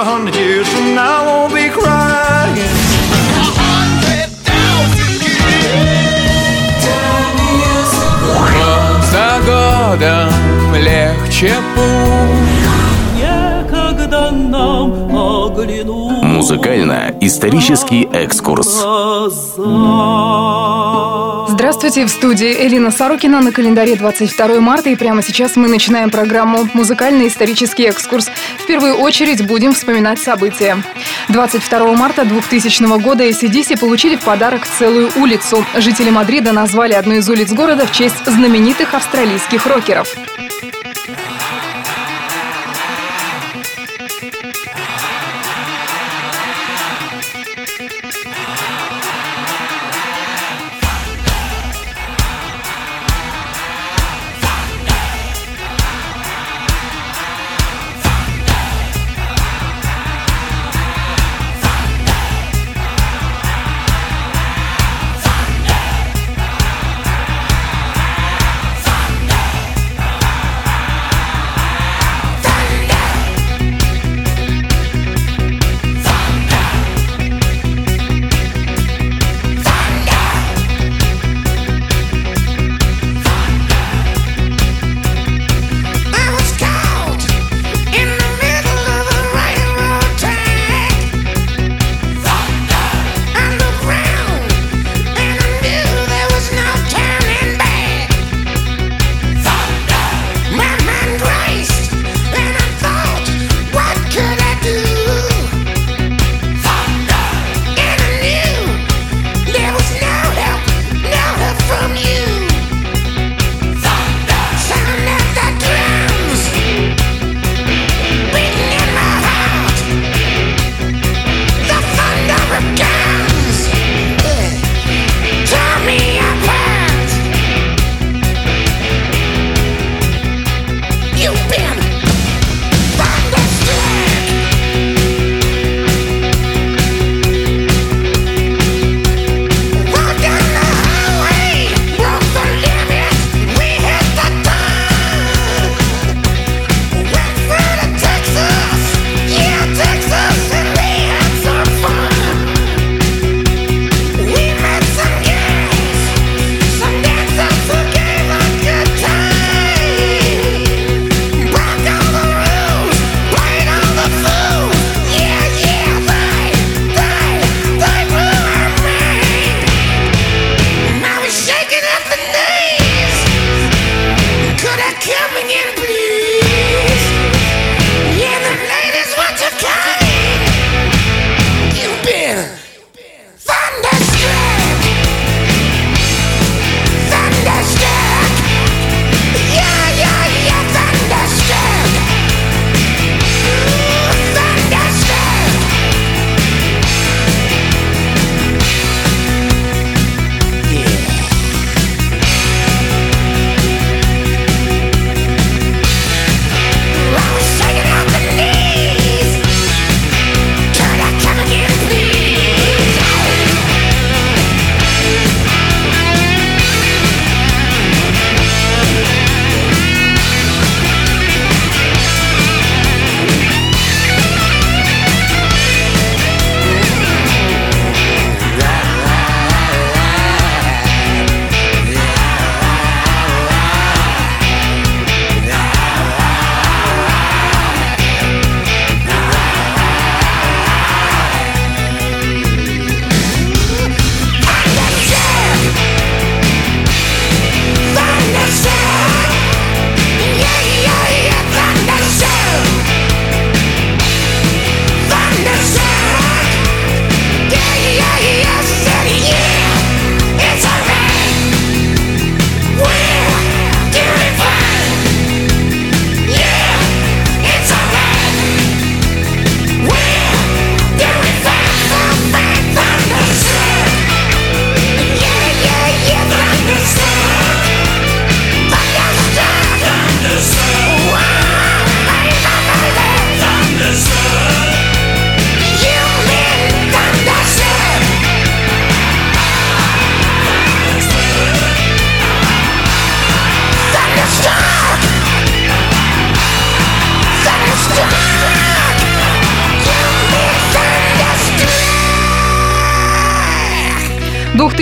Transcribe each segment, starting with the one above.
a hundred years from now, I won't be crying. За годом легче путь Музыкально-исторический экскурс. Здравствуйте, в студии Элина Сорокина на календаре 22 марта. И прямо сейчас мы начинаем программу «Музыкальный-исторический экскурс». В первую очередь будем вспоминать события. 22 марта 2000 года ACDC получили в подарок целую улицу. Жители Мадрида назвали одну из улиц города в честь знаменитых австралийских рокеров.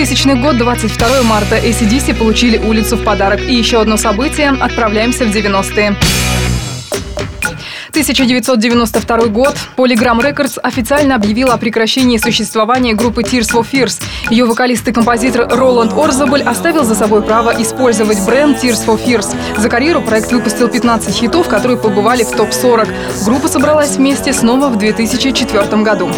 2000 год, 22 марта. ACDC получили улицу в подарок. И еще одно событие. Отправляемся в 90-е. 1992 год. Polygram Records официально объявила о прекращении существования группы Tears for Fears. Ее вокалист и композитор Роланд Орзабель оставил за собой право использовать бренд Tears for Fears. За карьеру проект выпустил 15 хитов, которые побывали в топ-40. Группа собралась вместе снова в 2004 году.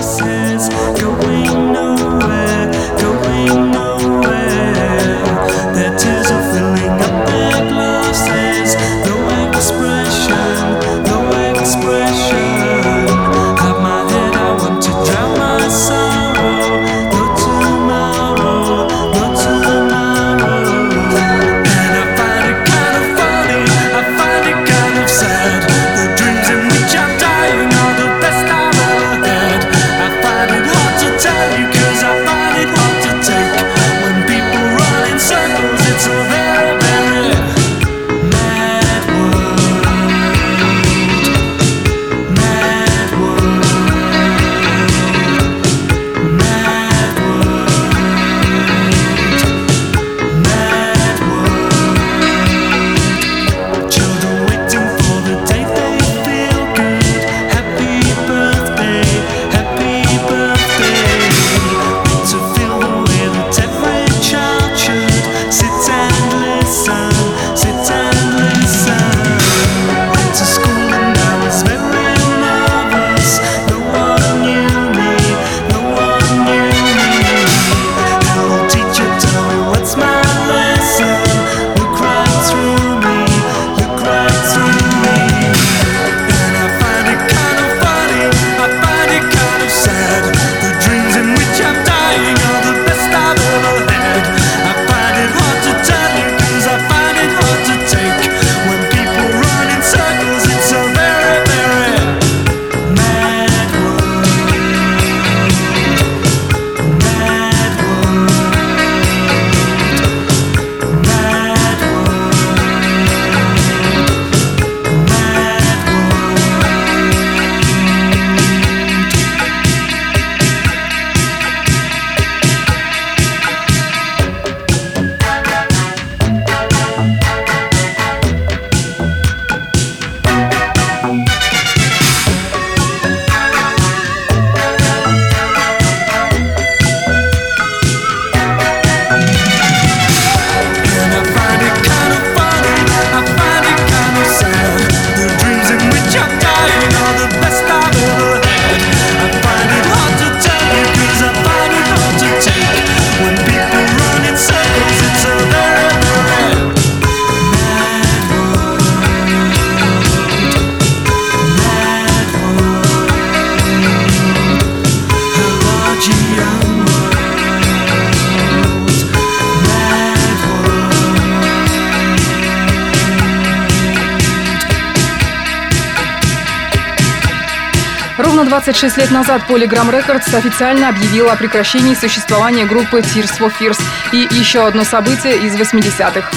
Ровно 26 лет назад Polygram Records официально объявила о прекращении существования группы Tears for Fears. И еще одно событие из 80-х.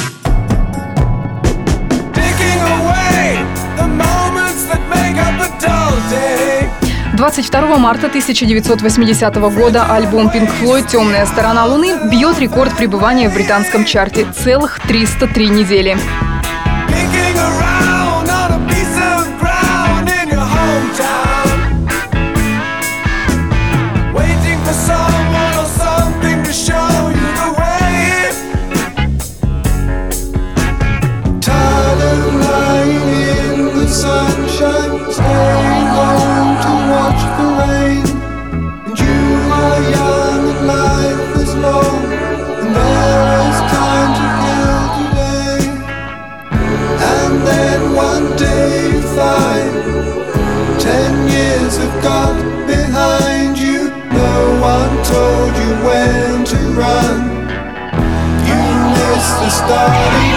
22 марта 1980 года альбом Pink Floyd «Темная сторона Луны» бьет рекорд пребывания в британском чарте – целых 303 недели. starting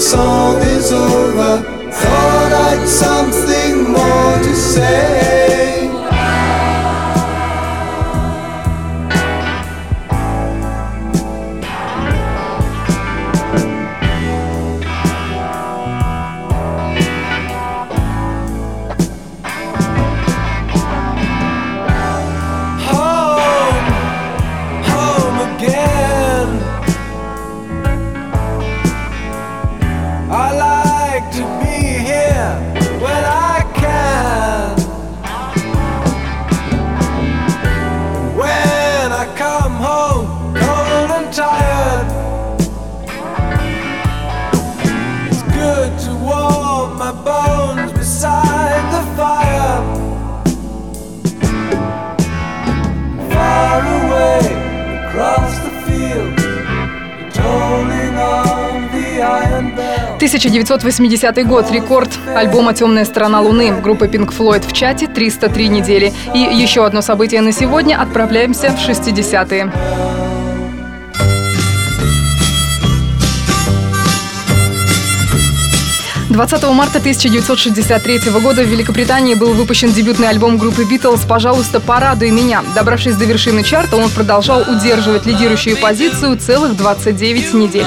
song is. 1980 год. Рекорд альбома «Темная сторона Луны» группы Pink Floyd в чате 303 недели. И еще одно событие на сегодня. Отправляемся в 60-е. Двадцатого марта 1963 года в Великобритании был выпущен дебютный альбом группы Beatles «Пожалуйста, порадуй меня». Добравшись до вершины чарта, он продолжал удерживать лидирующую позицию целых 29 недель.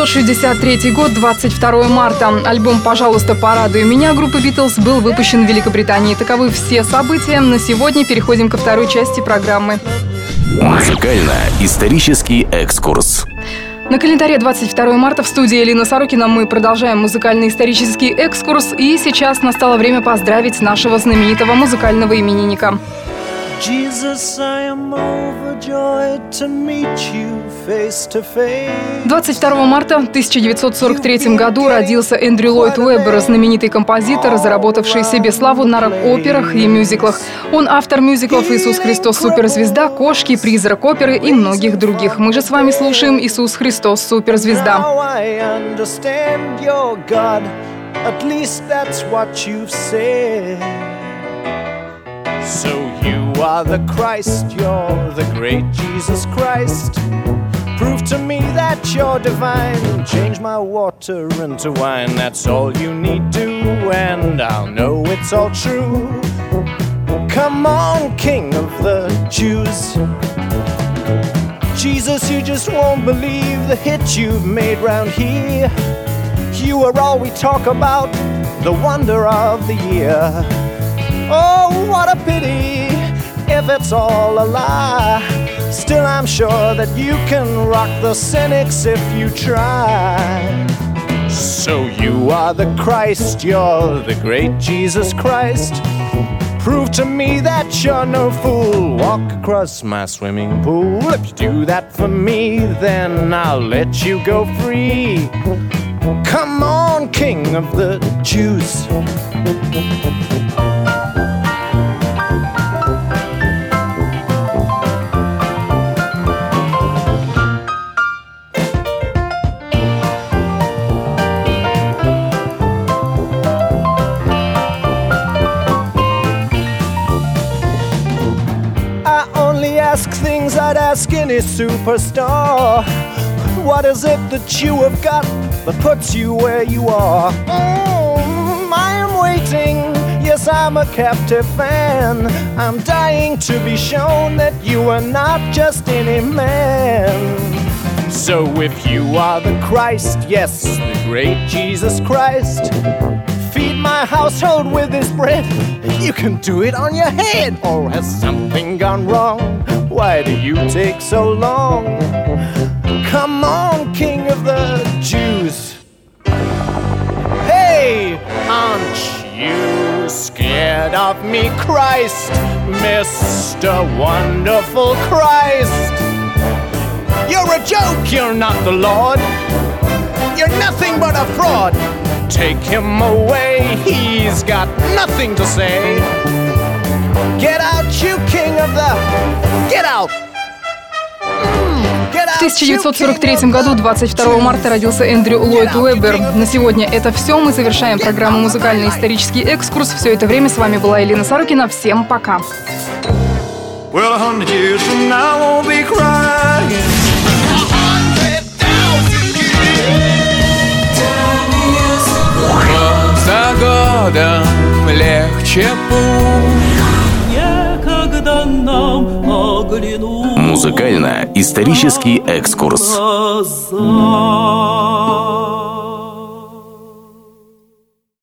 1963 год, 22 марта. Альбом «Пожалуйста, порадуй меня» группы «Битлз» был выпущен в Великобритании. Таковы все события. На сегодня переходим ко второй части программы. Музыкально-исторический экскурс. На календаре 22 марта в студии Элина Сорокина мы продолжаем музыкальный исторический экскурс. И сейчас настало время поздравить нашего знаменитого музыкального именинника. 22 марта в 1943 году родился Эндрю Ллойд Уэббер, знаменитый композитор, заработавший себе славу на рок-операх и мюзиклах. Он автор мюзиклов «Иисус Христос. Суперзвезда», «Кошки», «Призрак оперы» и многих других. Мы же с вами слушаем «Иисус Христос. Суперзвезда». At least that's what you've said. So you are the Christ, you're the great Jesus Christ. Prove to me that you're divine. Change my water into wine. That's all you need to, and I'll know it's all true. Come on, King of the Jews. Jesus, you just won't believe the hit you've made round here. You are all we talk about, the wonder of the year. Oh, what a pity if it's all a lie. Still, I'm sure that you can rock the cynics if you try. So, you are the Christ, you're the great Jesus Christ. Prove to me that you're no fool. Walk across my swimming pool. If you do that for me, then I'll let you go free. Come on, king of the Jews. Any superstar. What is it that you have got that puts you where you are? Mm, I am waiting. Yes, I'm a captive fan. I'm dying to be shown that you are not just any man. So if you are the Christ, yes, the great Jesus Christ, feed my household with this bread. You can do it on your head, or has something gone wrong? Why do you take so long? Come on, King of the Jews. Hey, aren't you scared of me, Christ, Mr. Wonderful Christ? You're a joke, you're not the Lord. You're nothing but a fraud. Take him away, he's got nothing to say. Get out, you king of the. Get out! Get В out, you king 1943 of году, the 22 марта, родился Эндрю Ллойд Уэббер. На сегодня это все. Мы завершаем программу «Музыкальный исторический экскурс». Все это время с вами была Елена Сорокина. Всем пока. Well, a hundred years from now, I won't be crying. Год за годом легче путь Музыкально-исторический экскурс.